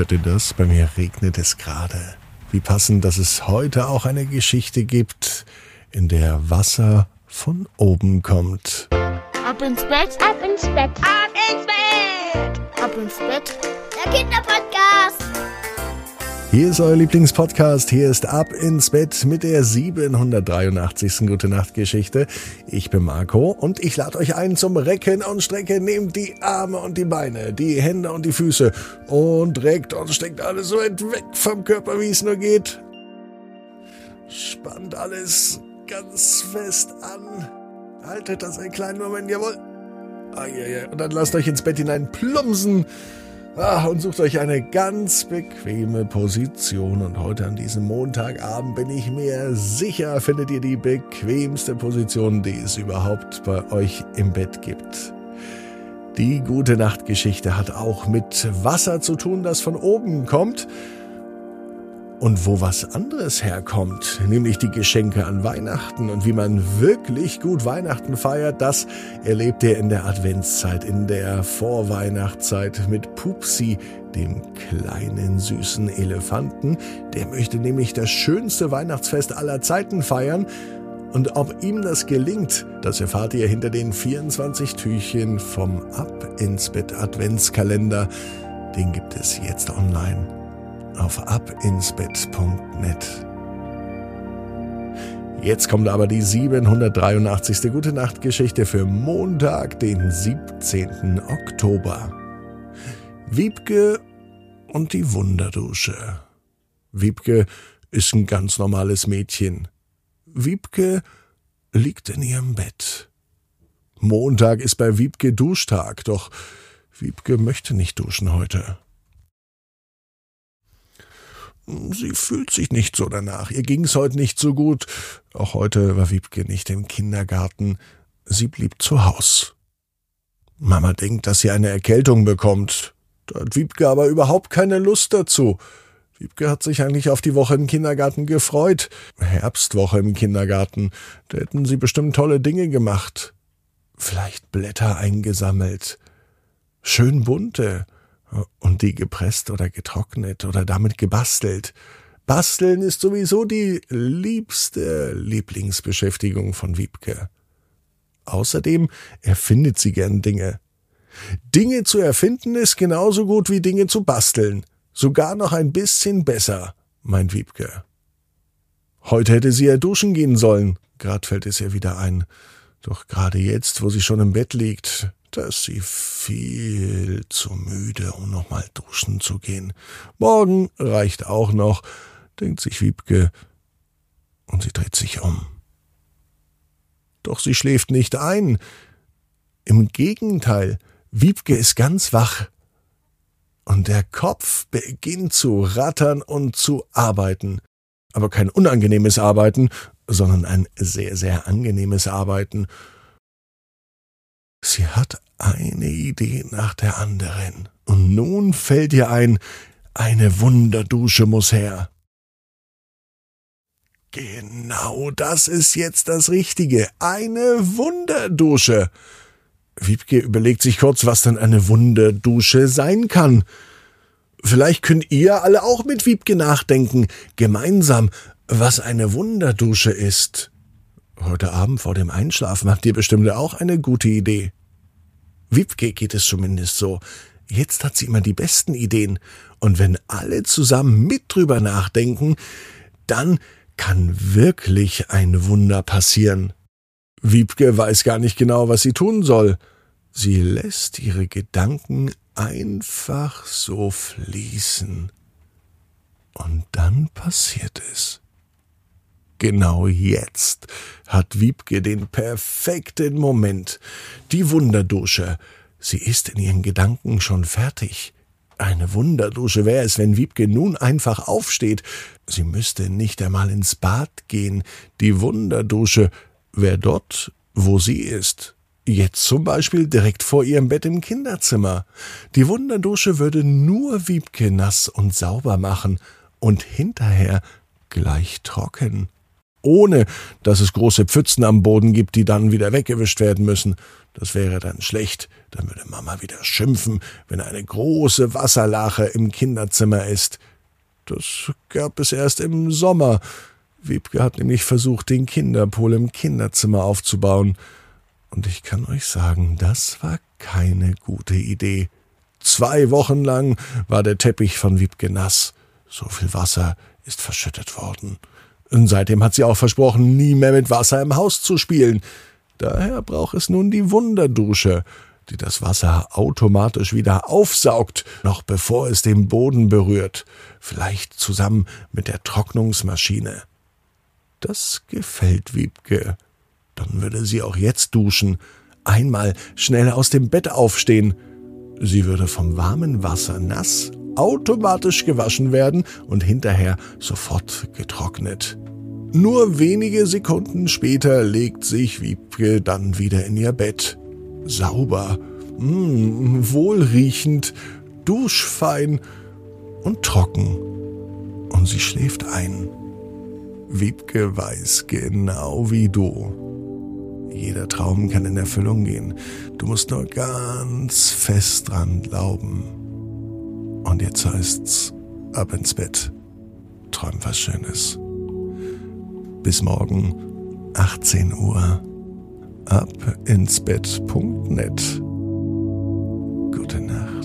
Hört ihr das? Bei mir regnet es gerade. Wie passend, dass es heute auch eine Geschichte gibt, in der Wasser von oben kommt. Ab ins Bett, ab ins Bett, ab ins Bett, ab ins Bett. Der Kinderpodcast. Hier ist euer Lieblingspodcast. Hier ist Ab ins Bett mit der 783. Gute Nacht Geschichte. Ich bin Marco und ich lade euch ein zum Recken und Strecken. Nehmt die Arme und die Beine, die Hände und die Füße und reckt und steckt alles so weit weg vom Körper, wie es nur geht. Spannt alles ganz fest an. Haltet das einen kleinen Moment, jawohl. Ah, ja, ja. Und dann lasst euch ins Bett hinein plumpsen. Ah, und sucht euch eine ganz bequeme Position. Und heute an diesem Montagabend bin ich mir sicher, findet ihr die bequemste Position, die es überhaupt bei euch im Bett gibt. Die gute Nachtgeschichte hat auch mit Wasser zu tun, das von oben kommt und wo was anderes herkommt, nämlich die Geschenke an Weihnachten und wie man wirklich gut Weihnachten feiert, das erlebt ihr in der Adventszeit, in der Vorweihnachtszeit mit Pupsi, dem kleinen süßen Elefanten. Der möchte nämlich das schönste Weihnachtsfest aller Zeiten feiern. Und ob ihm das gelingt, das erfahrt ihr hinter den 24 Türchen vom Ab ins Bett Adventskalender. Den gibt es jetzt online auf abinsbett.net. Jetzt kommt aber die 783. Gute Nacht Geschichte für Montag, den 17. Oktober. Wiebke und die Wunderdusche. Wiebke ist ein ganz normales Mädchen. Wiebke liegt in ihrem Bett. Montag ist bei Wiebke Duschtag, doch Wiebke möchte nicht duschen heute. Sie fühlt sich nicht so danach. Ihr ging's heute nicht so gut. Auch heute war Wiebke nicht im Kindergarten. Sie blieb zu Haus. Mama denkt, dass sie eine Erkältung bekommt. Da hat Wiebke aber überhaupt keine Lust dazu. Wiebke hat sich eigentlich auf die Woche im Kindergarten gefreut. Herbstwoche im Kindergarten. Da hätten sie bestimmt tolle Dinge gemacht. Vielleicht Blätter eingesammelt. Schön bunte und die gepresst oder getrocknet oder damit gebastelt. Basteln ist sowieso die liebste Lieblingsbeschäftigung von Wiebke. Außerdem erfindet sie gern Dinge. Dinge zu erfinden ist genauso gut wie Dinge zu basteln. Sogar noch ein bisschen besser, meint Wiebke. Heute hätte sie ja duschen gehen sollen. Grad fällt es ihr wieder ein. Doch gerade jetzt, wo sie schon im Bett liegt, da ist sie viel zu müde, um nochmal duschen zu gehen. Morgen reicht auch noch, denkt sich Wiebke, und sie dreht sich um. Doch sie schläft nicht ein. Im Gegenteil, Wiebke ist ganz wach. Und der Kopf beginnt zu rattern und zu arbeiten. Aber kein unangenehmes Arbeiten, sondern ein sehr, sehr angenehmes Arbeiten. Sie hat eine Idee nach der anderen. Und nun fällt ihr ein, eine Wunderdusche muss her. Genau das ist jetzt das Richtige. Eine Wunderdusche. Wiebke überlegt sich kurz, was denn eine Wunderdusche sein kann. Vielleicht könnt ihr alle auch mit Wiebke nachdenken, gemeinsam, was eine Wunderdusche ist. Heute Abend vor dem Einschlafen habt ihr bestimmt auch eine gute Idee. Wiebke geht es zumindest so. Jetzt hat sie immer die besten Ideen. Und wenn alle zusammen mit drüber nachdenken, dann kann wirklich ein Wunder passieren. Wiebke weiß gar nicht genau, was sie tun soll. Sie lässt ihre Gedanken einfach so fließen. Und dann passiert es. Genau jetzt hat Wiebke den perfekten Moment. Die Wunderdusche. Sie ist in ihren Gedanken schon fertig. Eine Wunderdusche wäre es, wenn Wiebke nun einfach aufsteht. Sie müsste nicht einmal ins Bad gehen. Die Wunderdusche wäre dort, wo sie ist. Jetzt zum Beispiel direkt vor ihrem Bett im Kinderzimmer. Die Wunderdusche würde nur Wiebke nass und sauber machen und hinterher gleich trocken ohne dass es große Pfützen am Boden gibt, die dann wieder weggewischt werden müssen. Das wäre dann schlecht, dann würde Mama wieder schimpfen, wenn eine große Wasserlache im Kinderzimmer ist. Das gab es erst im Sommer. Wiebke hat nämlich versucht, den Kinderpol im Kinderzimmer aufzubauen. Und ich kann euch sagen, das war keine gute Idee. Zwei Wochen lang war der Teppich von Wiebke nass. So viel Wasser ist verschüttet worden. Und seitdem hat sie auch versprochen, nie mehr mit Wasser im Haus zu spielen. Daher braucht es nun die Wunderdusche, die das Wasser automatisch wieder aufsaugt, noch bevor es den Boden berührt, vielleicht zusammen mit der Trocknungsmaschine. Das gefällt Wiebke. Dann würde sie auch jetzt duschen, einmal schnell aus dem Bett aufstehen. Sie würde vom warmen Wasser nass, automatisch gewaschen werden und hinterher sofort getrocknet. Nur wenige Sekunden später legt sich Wiebke dann wieder in ihr Bett. Sauber, mh, wohlriechend, duschfein und trocken. Und sie schläft ein. Wiebke weiß genau wie du. Jeder Traum kann in Erfüllung gehen. Du musst nur ganz fest dran glauben. Und jetzt heißt's ab ins Bett. Träum was Schönes. Bis morgen, 18 Uhr, ab ins Bett.net. Gute Nacht.